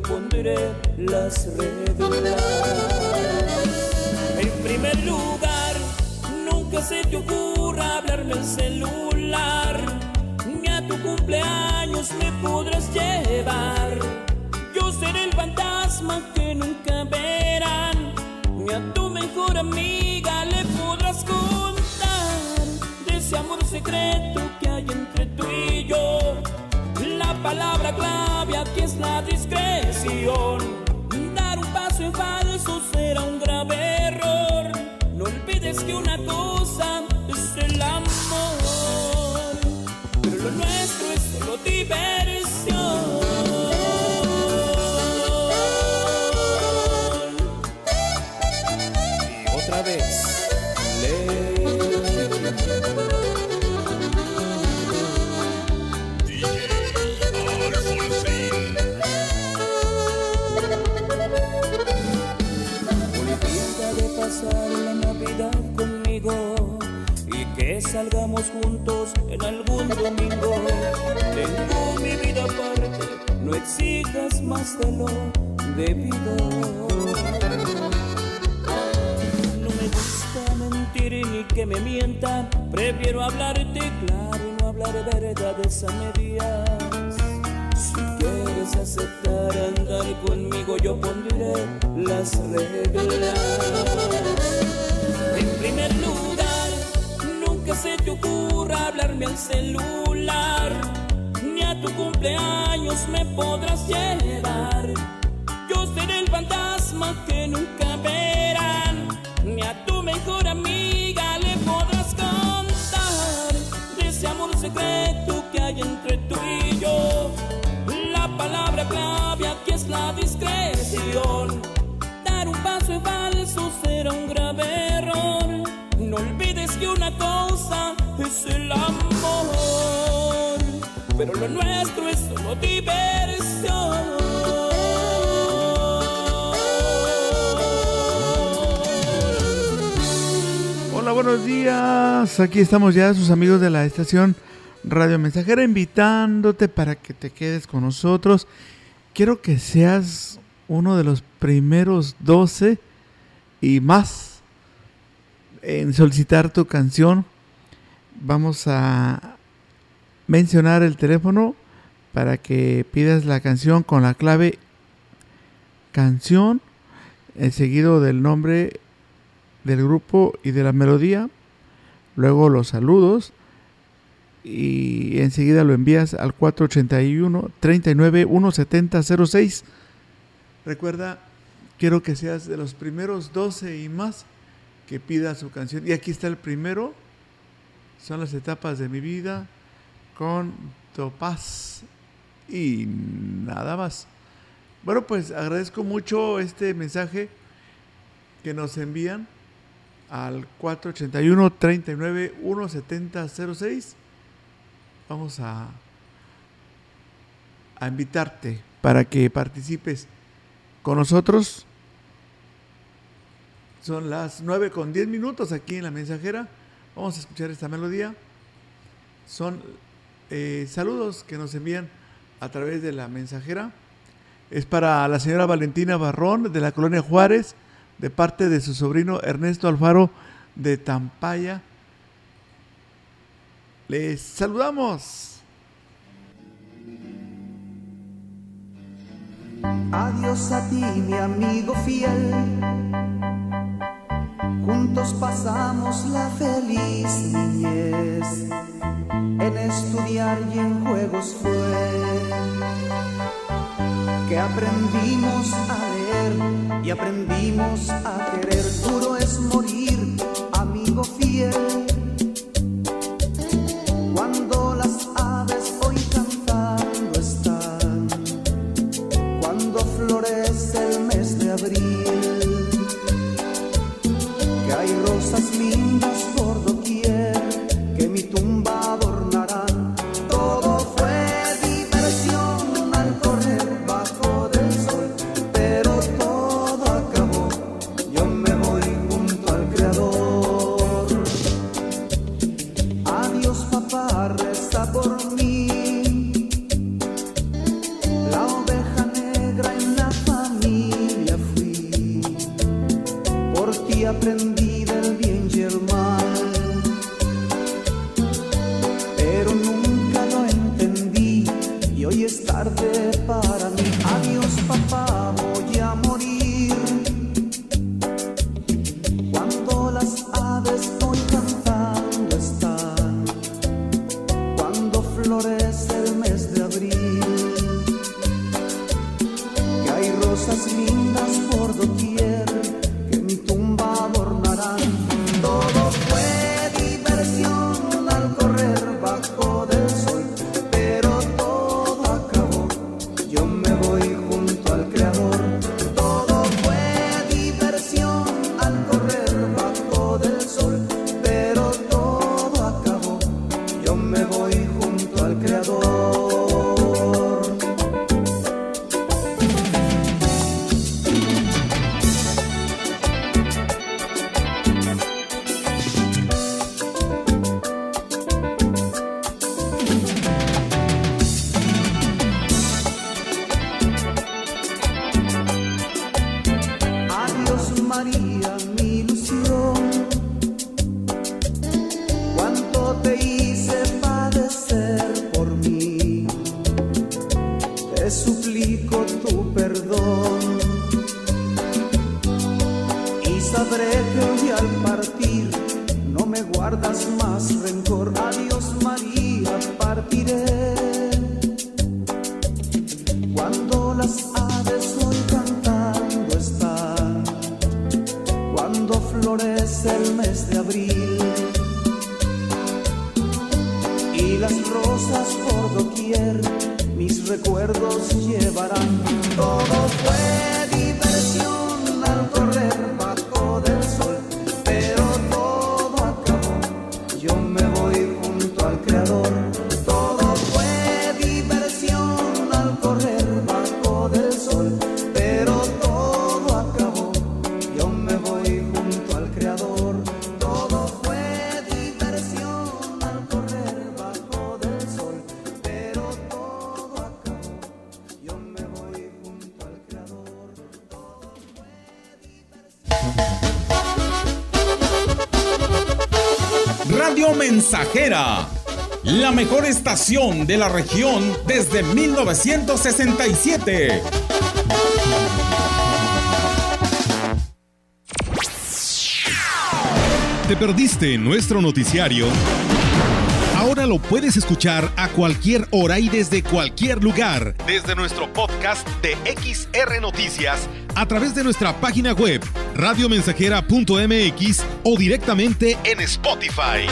pondré las reglas. En primer lugar, nunca se te ocurra hablarme el celular, ni a tu cumpleaños me podrás llevar. Yo seré el fantasma que nunca verán, ni a tu mejor amiga le podrás contar de ese amor secreto que hay entre tú y yo palabra clave aquí es la discreción. Dar un paso en falso será un grave error. No olvides que una cosa es el amor. juntos en algún domingo. Tengo mi vida aparte, no exijas más de lo debido. No me gusta mentir ni que me mientan. prefiero hablarte claro y no hablar verdades a medias. Si quieres aceptar andar conmigo, yo pondré las reglas. En primer lugar, se te ocurra hablarme al celular, ni a tu cumpleaños me podrás llevar. Yo seré el fantasma que nunca verán, ni a tu mejor amiga le podrás contar de ese amor secreto que hay entre tú y yo. La palabra clave aquí es la discreción. Dar un paso en falso será un grave error. No olvides que una cosa es el amor, pero lo nuestro es solo diversión. Hola, buenos días. Aquí estamos ya sus amigos de la estación Radio Mensajera invitándote para que te quedes con nosotros. Quiero que seas uno de los primeros 12 y más en solicitar tu canción vamos a mencionar el teléfono para que pidas la canción con la clave canción, el seguido del nombre del grupo y de la melodía, luego los saludos y enseguida lo envías al 481 39 17006. Recuerda, quiero que seas de los primeros 12 y más que pida su canción. Y aquí está el primero son las etapas de mi vida con Topaz y nada más. Bueno, pues agradezco mucho este mensaje que nos envían al 481 39 17006. Vamos a, a invitarte para que participes con nosotros. Son las 9 con 10 minutos aquí en la mensajera. Vamos a escuchar esta melodía. Son eh, saludos que nos envían a través de la mensajera. Es para la señora Valentina Barrón de la colonia Juárez, de parte de su sobrino Ernesto Alfaro de Tampaya. Les saludamos. Adiós a ti, mi amigo fiel. Juntos pasamos la feliz niñez. En estudiar y en juegos fue que aprendimos a leer y aprendimos a querer. Duro es morir, Radio Mensajera, la mejor estación de la región desde 1967. ¿Te perdiste nuestro noticiario? Ahora lo puedes escuchar a cualquier hora y desde cualquier lugar. Desde nuestro podcast de XR Noticias, a través de nuestra página web, radiomensajera.mx o directamente en Spotify.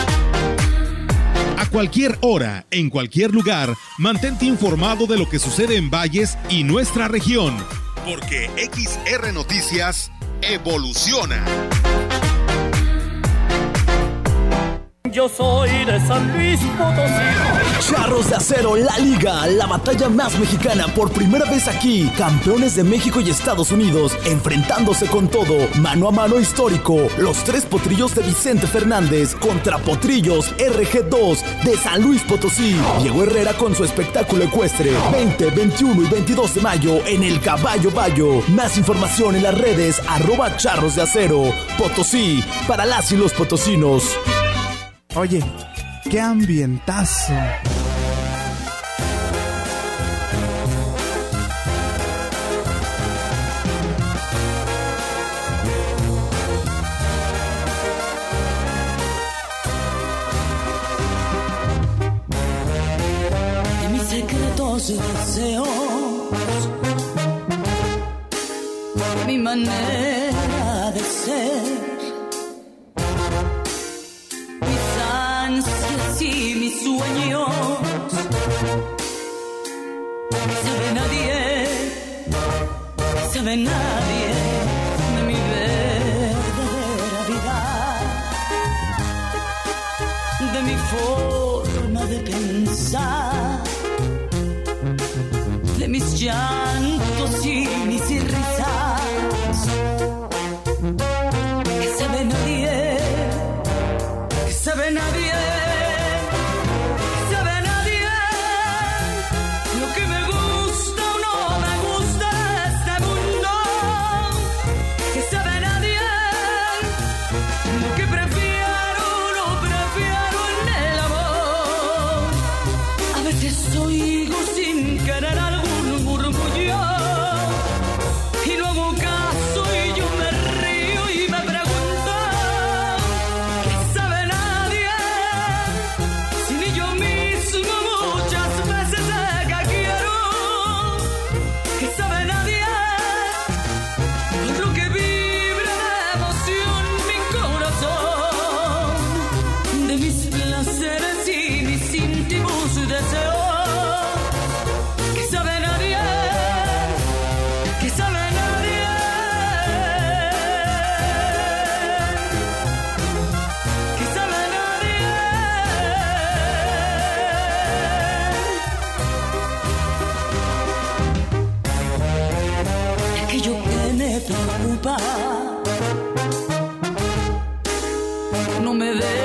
A cualquier hora, en cualquier lugar, mantente informado de lo que sucede en Valles y nuestra región. porque XR Noticias evoluciona. Yo soy de San Luis Potosí. Charros de Acero, la liga, la batalla más mexicana por primera vez aquí. Campeones de México y Estados Unidos, enfrentándose con todo, mano a mano histórico. Los tres potrillos de Vicente Fernández contra potrillos RG2 de San Luis Potosí. Diego Herrera con su espectáculo ecuestre. 20, 21 y 22 de mayo en el Caballo Bayo. Más información en las redes arroba charros de acero. Potosí, para las y los potosinos. Oye, qué ambientazo. de mis secretos y deseos, mi manera de ser, y mis sueños, sabe nadie, sabe nadie de mi verdadera vida de mi forma de pensar, de mis llantos y mis no me deja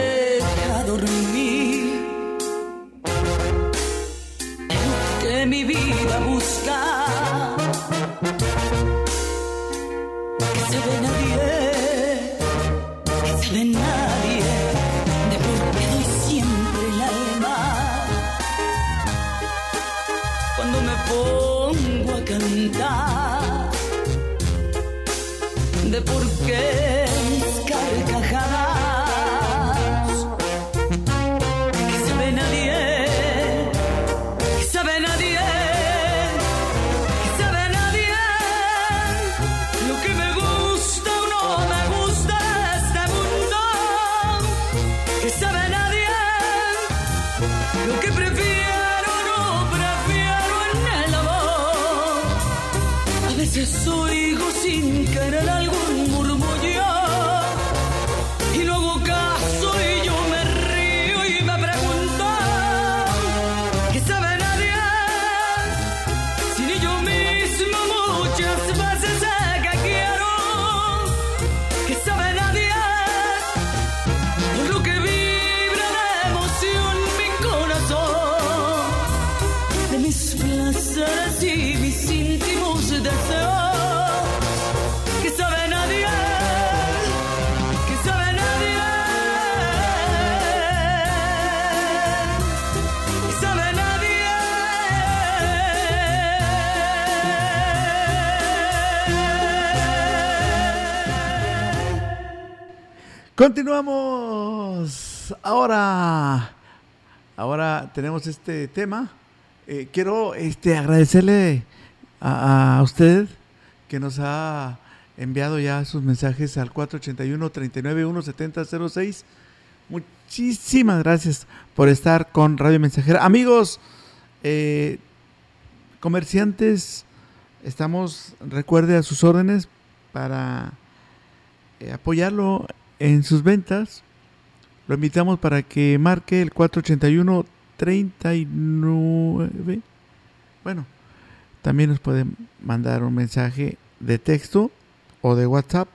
Continuamos. Ahora, ahora tenemos este tema. Eh, quiero este, agradecerle a, usted que nos ha enviado ya sus mensajes al 481-391-7006. Muchísimas gracias por estar con Radio Mensajera. Amigos, eh, comerciantes estamos, recuerde, a sus órdenes para eh, apoyarlo en sus ventas. Lo invitamos para que marque el 481 39. Bueno, también nos puede mandar un mensaje de texto o de WhatsApp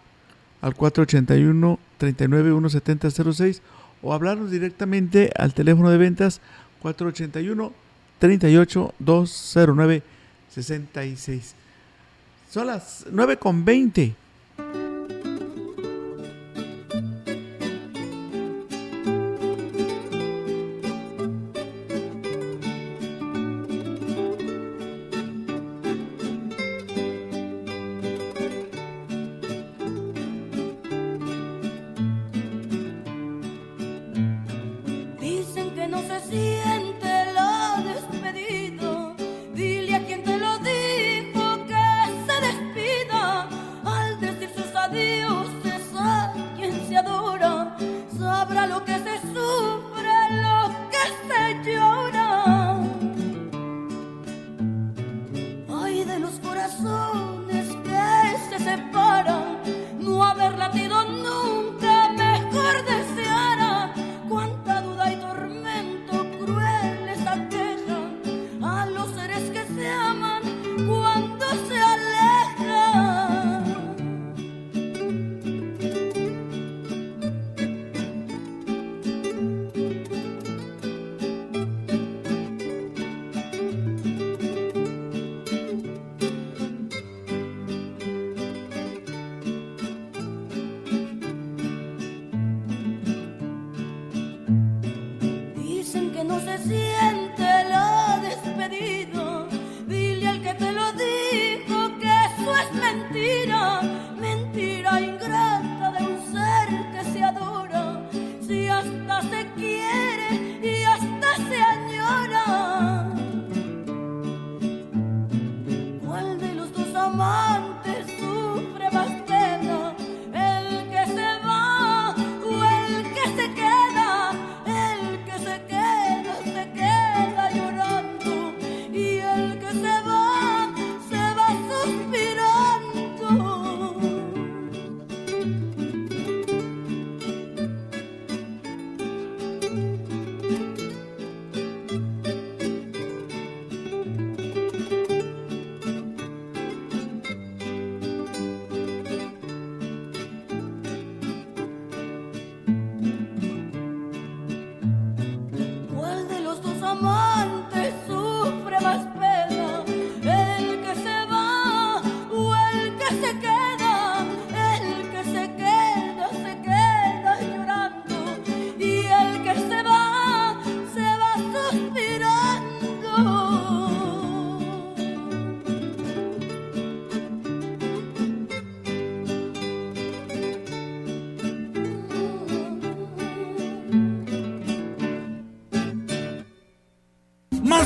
al 481 39 17006 o hablarnos directamente al teléfono de ventas 481 38 209 66. Son las 9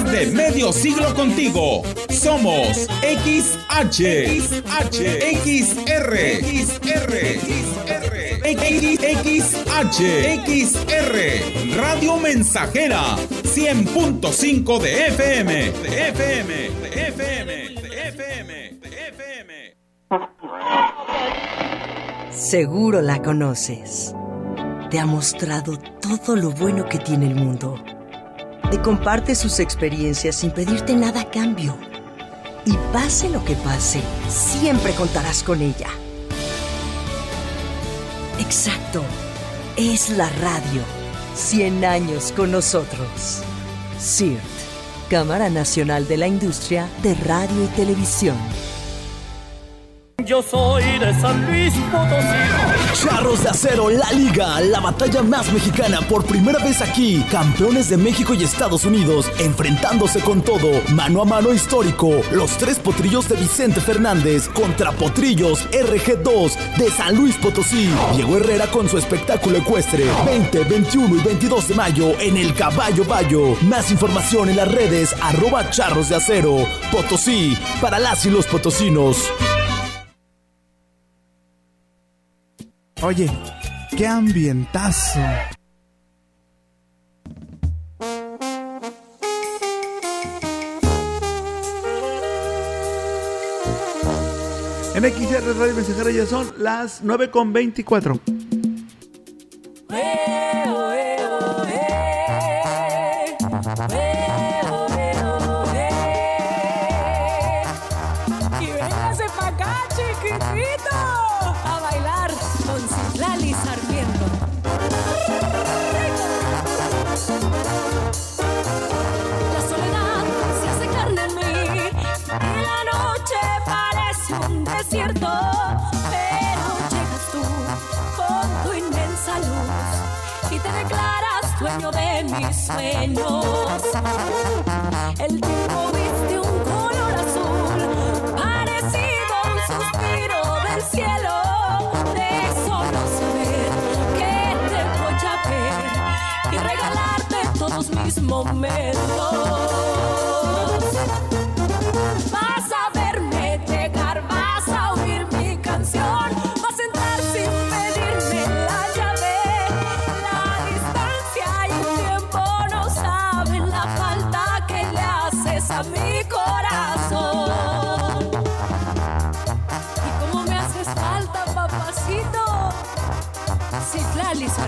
20. medio siglo contigo. Somos XH, XH, XR, XR, XR, XR, Radio Mensajera, 100.5 de FM, de FM, de FM, de FM, de FM. Seguro la conoces. Te ha mostrado todo lo bueno que tiene el mundo te comparte sus experiencias sin pedirte nada a cambio. Y pase lo que pase, siempre contarás con ella. Exacto, es la radio. 100 años con nosotros. CIRT, Cámara Nacional de la Industria de Radio y Televisión. Yo soy de San Luis Potosí. Charros de Acero, la liga, la batalla más mexicana por primera vez aquí. Campeones de México y Estados Unidos, enfrentándose con todo, mano a mano histórico. Los tres potrillos de Vicente Fernández contra potrillos RG2 de San Luis Potosí. Diego Herrera con su espectáculo ecuestre. 20, 21 y 22 de mayo en el Caballo Bayo. Más información en las redes arroba charros de acero. Potosí, para las y los potosinos. Oye, qué ambientazo. En XR Radio Mensajera ya son las 9 con 24. Y dueño de mis sueños. El tiempo viste un color azul parecido a un suspiro del cielo. De solo saber que te voy a ver y regalarte todos mis momentos. La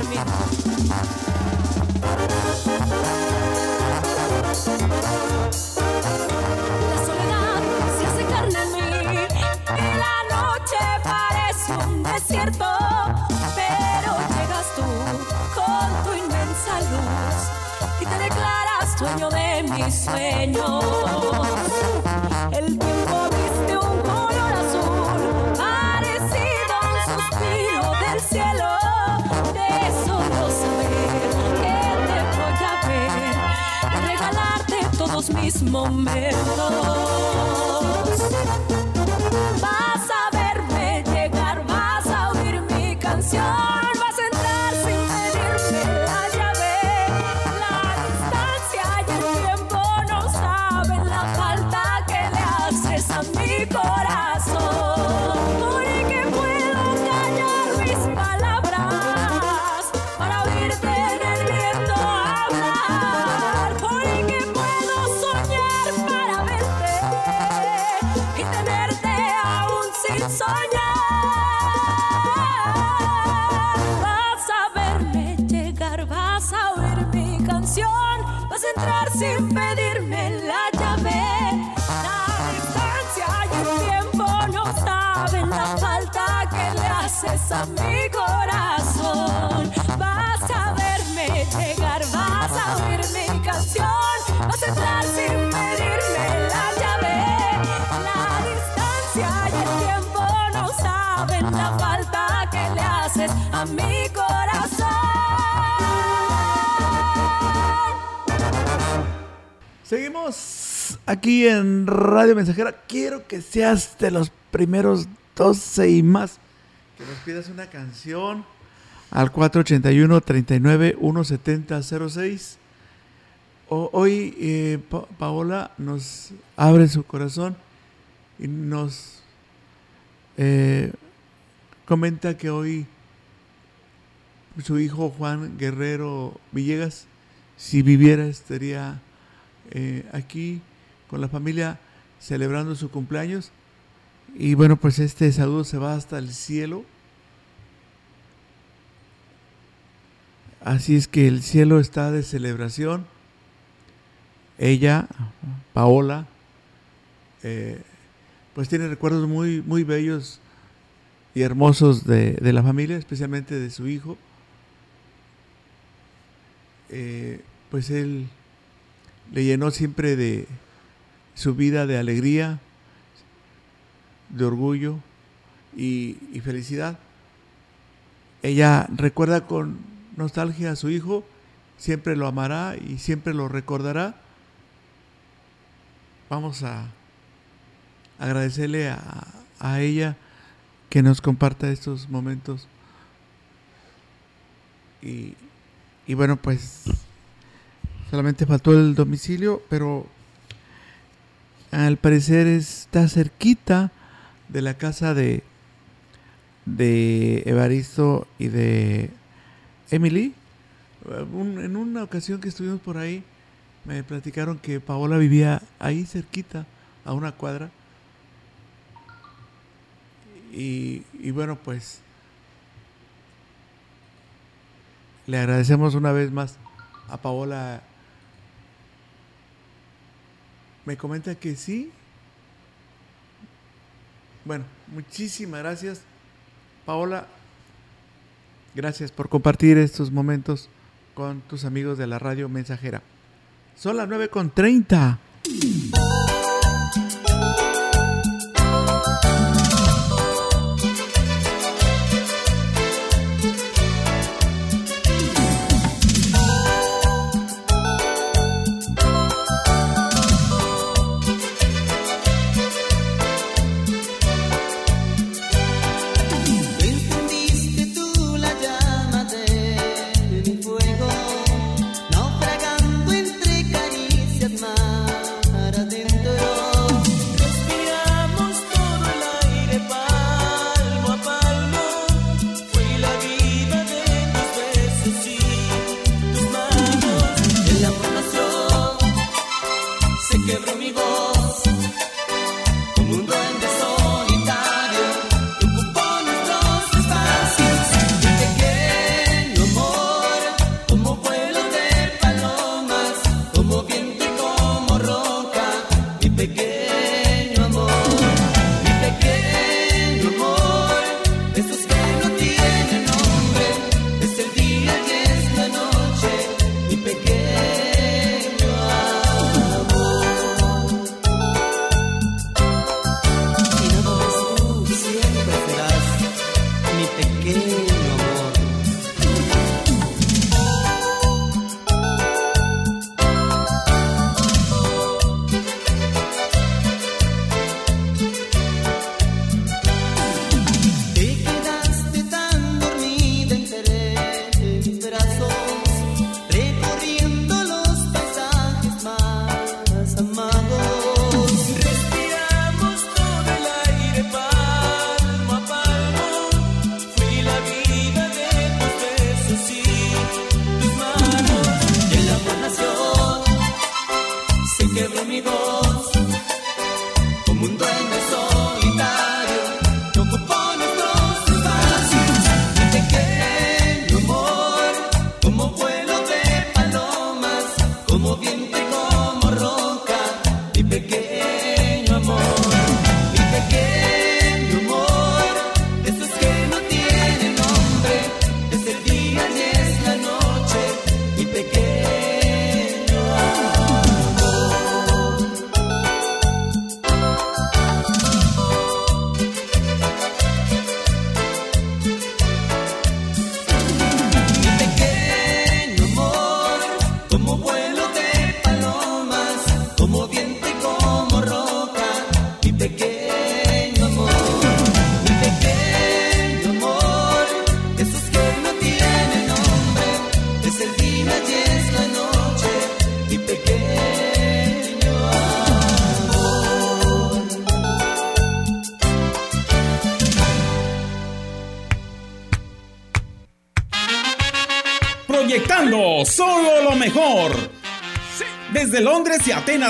soledad se hace carne en mí y la noche parece un desierto. Pero llegas tú con tu inmensa luz y te declaras dueño de mis sueños. El tiempo viste un color azul parecido a un suspiro del cielo. Regalarte todos mis momentos. Mi corazón. Seguimos aquí en Radio Mensajera. Quiero que seas de los primeros 12 y más. Que nos pidas una canción al 481-39-170-06. O- Hoy eh, Pa- Paola nos abre su corazón y nos eh, comenta que hoy su hijo Juan Guerrero Villegas, si viviera, estaría eh, aquí con la familia celebrando su cumpleaños. Y bueno, pues este saludo se va hasta el cielo. Así es que el cielo está de celebración. Ella, Paola, eh, pues tiene recuerdos muy, muy bellos y hermosos de, de la familia, especialmente de su hijo. Eh, pues él le llenó siempre de su vida de alegría, de orgullo y, y felicidad. Ella recuerda con nostalgia a su hijo, siempre lo amará y siempre lo recordará. Vamos a agradecerle a, a ella que nos comparta estos momentos. Y, y bueno, pues solamente faltó el domicilio, pero al parecer está cerquita de la casa de, de Evaristo y de Emily. En una ocasión que estuvimos por ahí, me platicaron que Paola vivía ahí cerquita, a una cuadra. Y, y bueno, pues le agradecemos una vez más a Paola. Me comenta que sí. Bueno, muchísimas gracias. Paola, gracias por compartir estos momentos con tus amigos de la radio mensajera. Son las 9.30.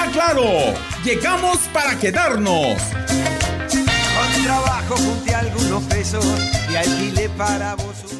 está claro. Llegamos para quedarnos. Con trabajo junté algunos pesos y alquilé para vos.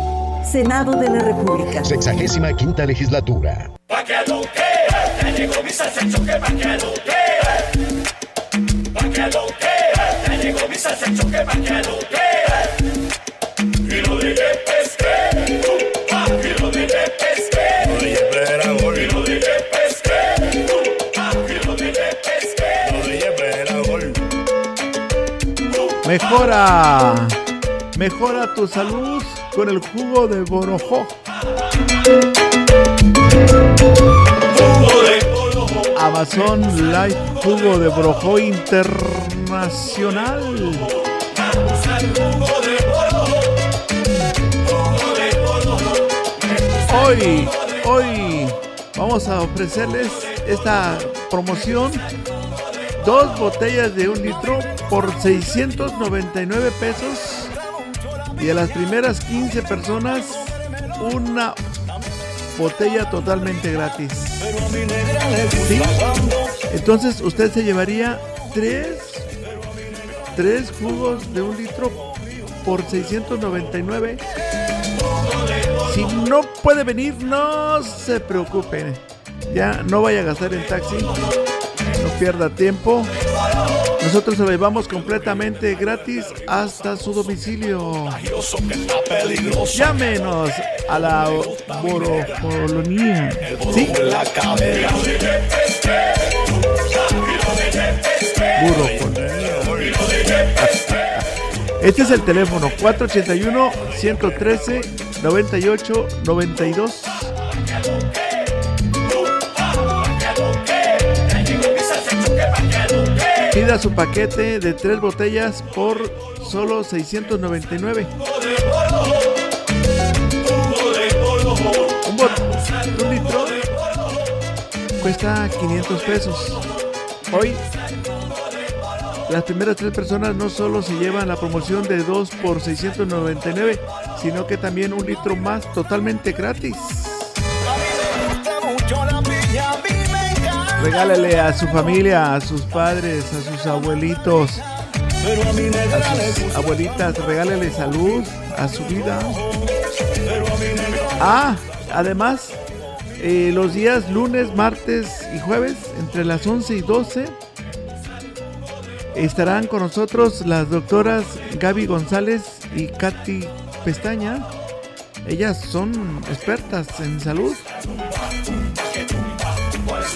Senado de la República. Sexagésima quinta legislatura. Pa' que lo que, ya llegó mi salsa choque, pa' que lo que, pa' que lo que, ya llegó mi salsa choque, pa' que lo que, y lo dije pesque, pa' y lo dije pesque, lo dije pera gol, y lo dije pesque, pa' y lo dije pesque, lo dije pera gol. Mejora, mejora tu salud con el jugo de Borojó. Amazon Live Jugo de Borojó Internacional. Hoy, hoy vamos a ofrecerles esta promoción. Dos botellas de un litro por 699 pesos y a las primeras 15 personas una botella totalmente gratis. ¿Sí? Entonces usted se llevaría tres, tres jugos de un litro por 699. Si no puede venir, no se preocupe. Ya no vaya a gastar en taxi. Pierda tiempo. Nosotros se llevamos completamente gratis hasta su domicilio. Llámenos a la Borojolonía. ¿Sí? Este es el teléfono 481 113 98 92. Pida su paquete de tres botellas por solo 699. Un, bot un litro cuesta 500 pesos. Hoy las primeras tres personas no solo se llevan la promoción de 2 por 699, sino que también un litro más totalmente gratis. Regálale a su familia, a sus padres, a sus abuelitos, abuelitas, regálale salud a su vida. Ah, además, eh, los días lunes, martes y jueves, entre las 11 y 12, estarán con nosotros las doctoras Gaby González y Katy Pestaña. Ellas son expertas en salud.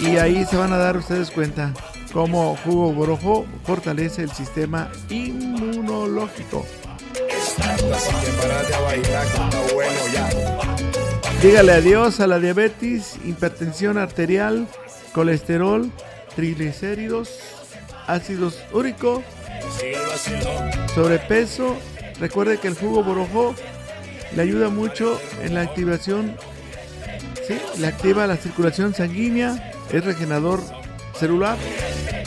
Y ahí se van a dar ustedes cuenta cómo jugo borojo fortalece el sistema inmunológico. Dígale adiós a la diabetes, hipertensión arterial, colesterol, triglicéridos, ácidos úricos, sobrepeso. Recuerde que el jugo borojo le ayuda mucho en la activación, ¿sí? le activa la circulación sanguínea, es regenerador celular,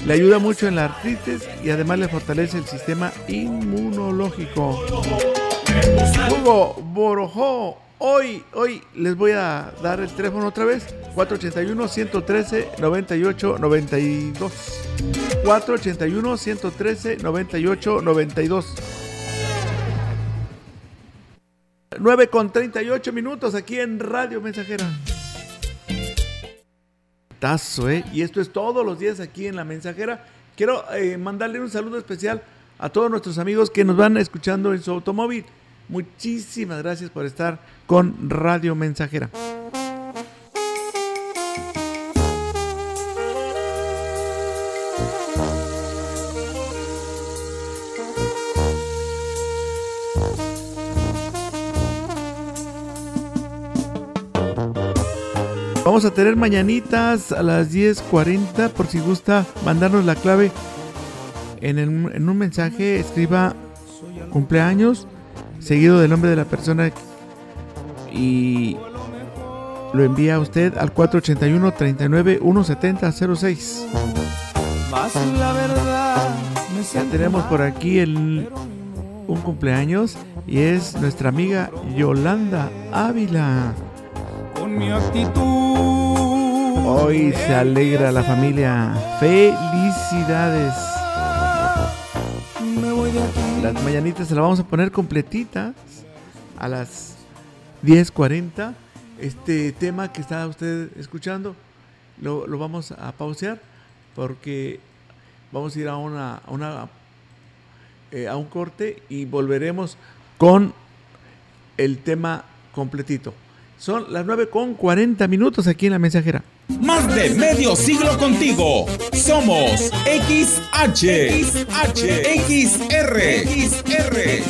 le ayuda mucho en la artritis y además le fortalece el sistema inmunológico. Jugo Borojó. Hoy, hoy les voy a dar el teléfono otra vez. 481-113-98-92. 481-113-98-92. 9 con 38 minutos aquí en Radio Mensajera. ¿Eh? Y esto es todos los días aquí en La Mensajera. Quiero eh, mandarle un saludo especial a todos nuestros amigos que nos van escuchando en su automóvil. Muchísimas gracias por estar con Radio Mensajera. Vamos a tener mañanitas a las 10.40 por si gusta mandarnos la clave en, el- en un mensaje. Escriba cumpleaños seguido del nombre de la persona y lo envía usted al 481 39 170 06. Más la verdad me Ya tenemos por aquí el, un cumpleaños y es nuestra amiga Yolanda Ávila. con mi actitud. Hoy se alegra la familia. Felicidades. Las mañanitas se las vamos a poner completitas a las 10.40. Este tema que está usted escuchando lo, lo vamos a pausear porque vamos a ir a una, a eh, un corte y volveremos con el tema completito. Son las 9 con 40 minutos aquí en la mensajera. Más de medio siglo contigo. Somos XH, XH, XR, XR,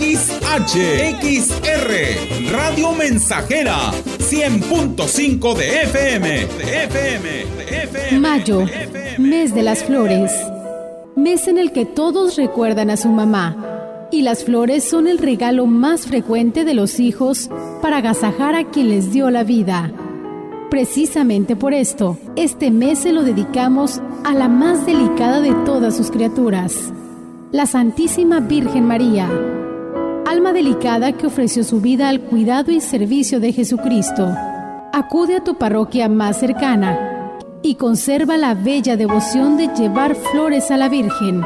XH, XR, Radio Mensajera, 100.5 de FM, de FM, de FM. Mayo, mes de las flores. Mes en el que todos recuerdan a su mamá. Y las flores son el regalo más frecuente de los hijos para agasajar a quien les dio la vida. Precisamente por esto, este mes se lo dedicamos a la más delicada de todas sus criaturas, la Santísima Virgen María, alma delicada que ofreció su vida al cuidado y servicio de Jesucristo. Acude a tu parroquia más cercana y conserva la bella devoción de llevar flores a la Virgen.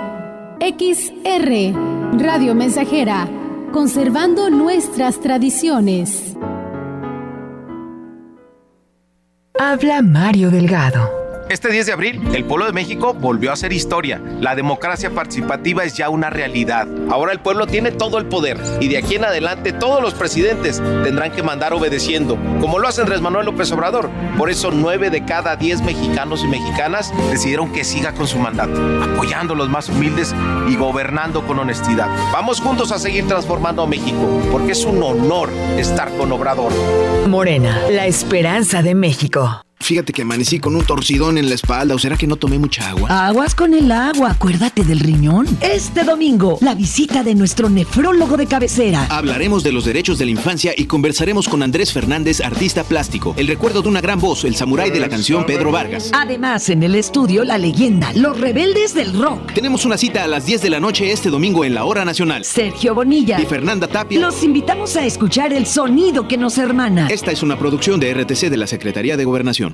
XR, Radio Mensajera, conservando nuestras tradiciones. Habla Mario Delgado. Este 10 de abril, el pueblo de México volvió a hacer historia. La democracia participativa es ya una realidad. Ahora el pueblo tiene todo el poder y de aquí en adelante todos los presidentes tendrán que mandar obedeciendo, como lo hace Andrés Manuel López Obrador. Por eso 9 de cada 10 mexicanos y mexicanas decidieron que siga con su mandato, apoyando a los más humildes y gobernando con honestidad. Vamos juntos a seguir transformando a México, porque es un honor estar con Obrador. Morena, la esperanza de México. Fíjate que amanecí con un torcidón en la espalda, o será que no tomé mucha agua. Aguas con el agua, acuérdate del riñón. Este domingo, la visita de nuestro nefrólogo de cabecera. Hablaremos de los derechos de la infancia y conversaremos con Andrés Fernández, artista plástico, el recuerdo de una gran voz, el samurái de la canción Pedro Vargas. Además, en el estudio, la leyenda, los rebeldes del rock. Tenemos una cita a las 10 de la noche este domingo en la Hora Nacional. Sergio Bonilla y Fernanda Tapia. Los invitamos a escuchar el sonido que nos hermana. Esta es una producción de RTC de la Secretaría de Gobernación.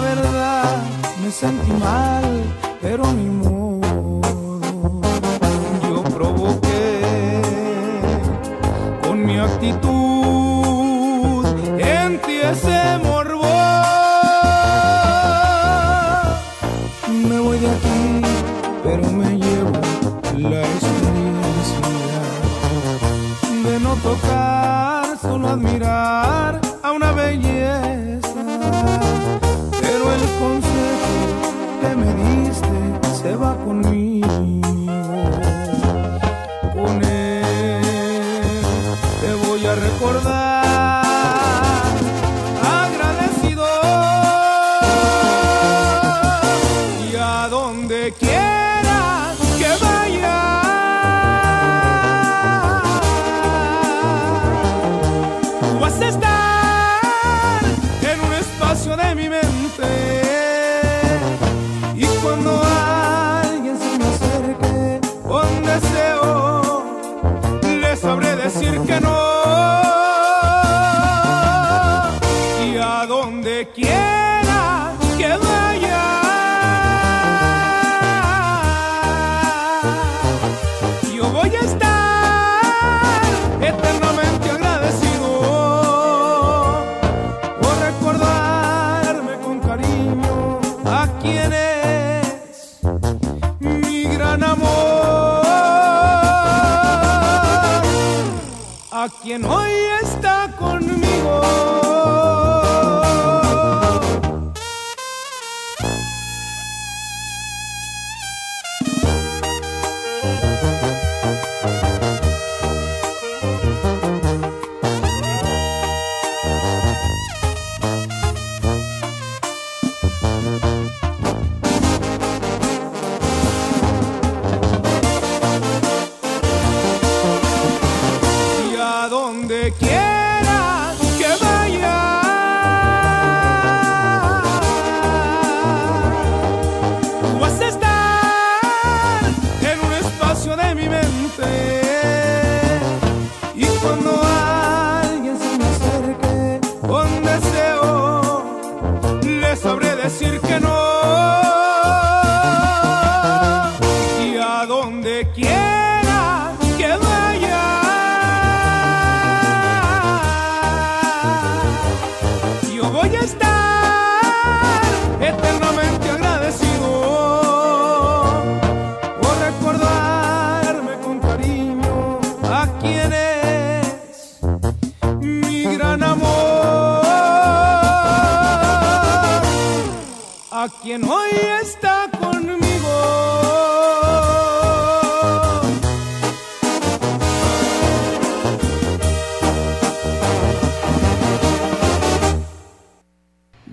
Verdad me sentí mal, pero ni modo. Yo provoqué con mi actitud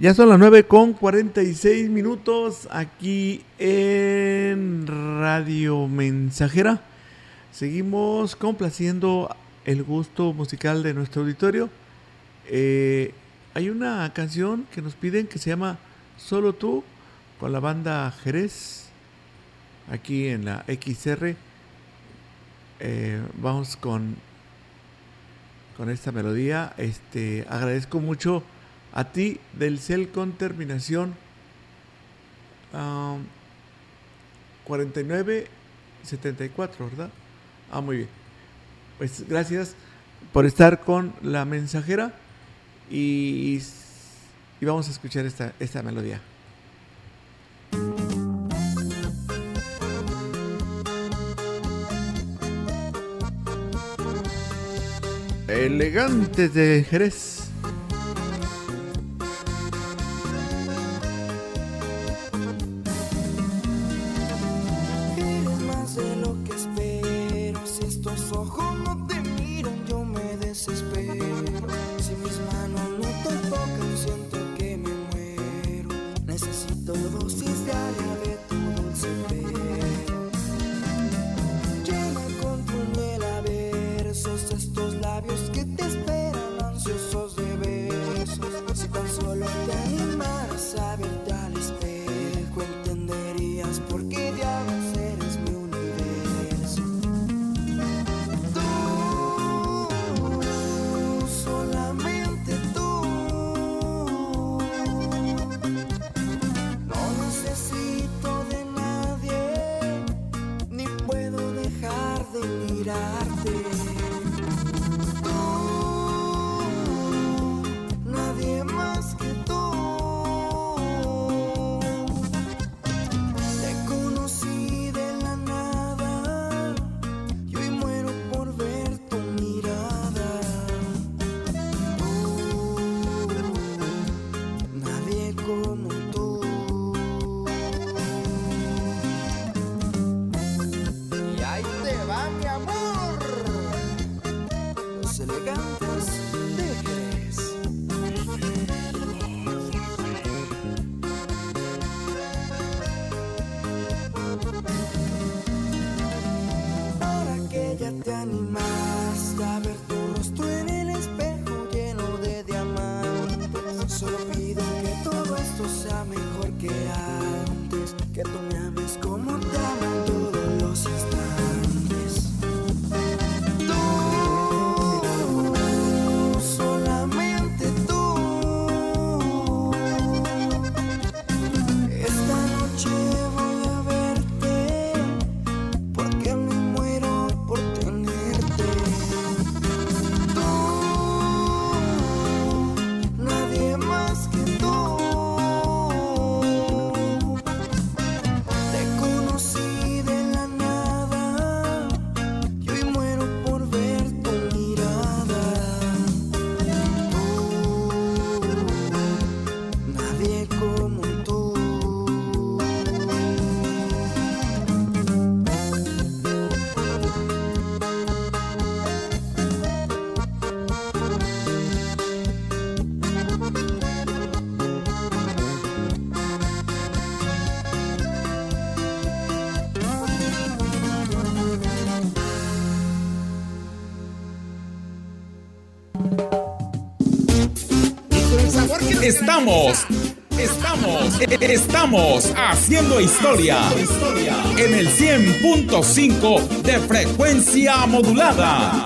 Ya son las 9 con 46 minutos aquí en Radio Mensajera. Seguimos complaciendo el gusto musical de nuestro auditorio. Eh, hay una canción que nos piden que se llama Solo tú con la banda Jerez aquí en la XR. Eh, vamos con, con esta melodía. Este, agradezco mucho a ti del cel con terminación um, 4974, ¿verdad? Ah, muy bien. Pues gracias por estar con la mensajera y, y vamos a escuchar esta, esta melodía. Elegantes de Jerez. Estamos, estamos, estamos haciendo historia en el 100.5 de frecuencia modulada.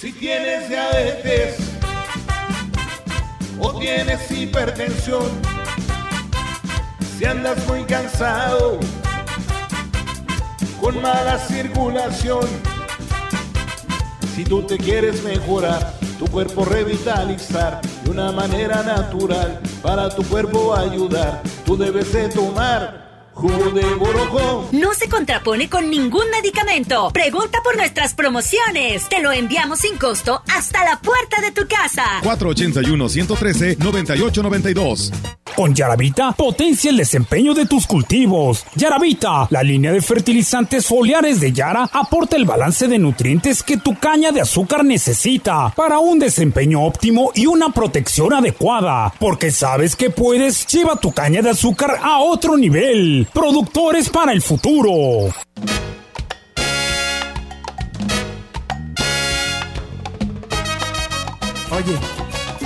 Si tienes diabetes o tienes hipertensión, si andas muy cansado, con mala circulación, si tú te quieres mejorar, tu cuerpo revitalizar de una manera natural, para tu cuerpo ayudar, tú debes de tomar jugo de borojó. No se contrapone con ningún medicamento. Pregunta por nuestras promociones. Te lo enviamos sin costo hasta la puerta de tu casa. 481-113-9892. Con Yaravita, potencia el desempeño de tus cultivos. Yaravita, la línea de fertilizantes foliares de Yara, aporta el balance de nutrientes que tu caña de azúcar necesita para un desempeño óptimo y una protección adecuada. Porque sabes que puedes, lleva tu caña de azúcar a otro nivel. Productores para el futuro. Oye,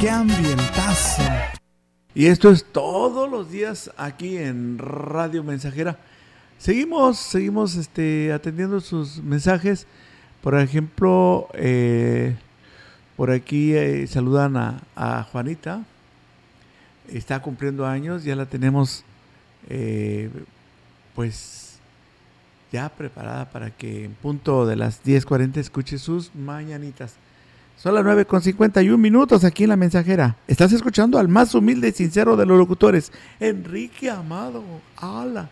qué ambientazo. Y esto es todos los días aquí en Radio Mensajera. Seguimos, seguimos este, atendiendo sus mensajes. Por ejemplo, eh, por aquí eh, saludan a, Juanita. Está cumpliendo años, ya la tenemos eh, pues ya preparada para que en punto de las 10.40 escuche sus mañanitas. Son las 9 con 51 minutos aquí en la mensajera. Estás escuchando al más humilde y sincero de los locutores, Enrique Amado. ¡Hala!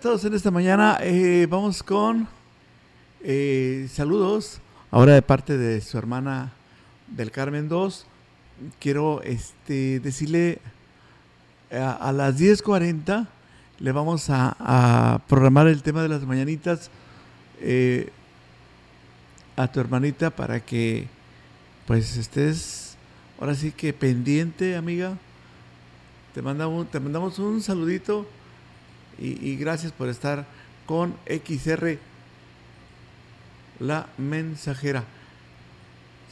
Contentos en esta mañana. Eh, vamos con eh, saludos. Ahora de parte de su hermana del Carmen 2. Quiero este, decirle a, a las 10.40 le vamos a, programar el tema de las mañanitas eh, a tu hermanita para que pues estés ahora sí que pendiente, amiga. Te mandamos, te mandamos un saludito y, gracias por estar con XR La Mensajera.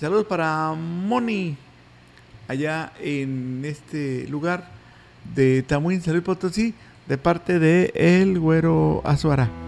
Saludos para Moni, allá en este lugar de Tamuín, Salud Potosí, de parte de El Güero Azuara.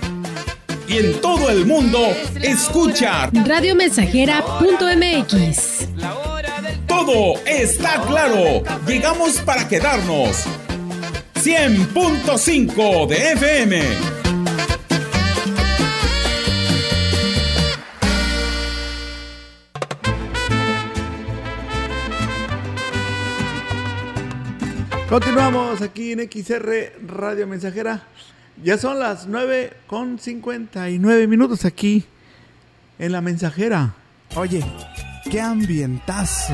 y en todo el mundo, escucha radiomensajera.mx. Todo está claro. Llegamos para quedarnos. 100.5 de FM. Continuamos aquí en XR Radio Mensajera. Ya son las 9 con 59 minutos aquí en la mensajera. Oye, qué ambientazo.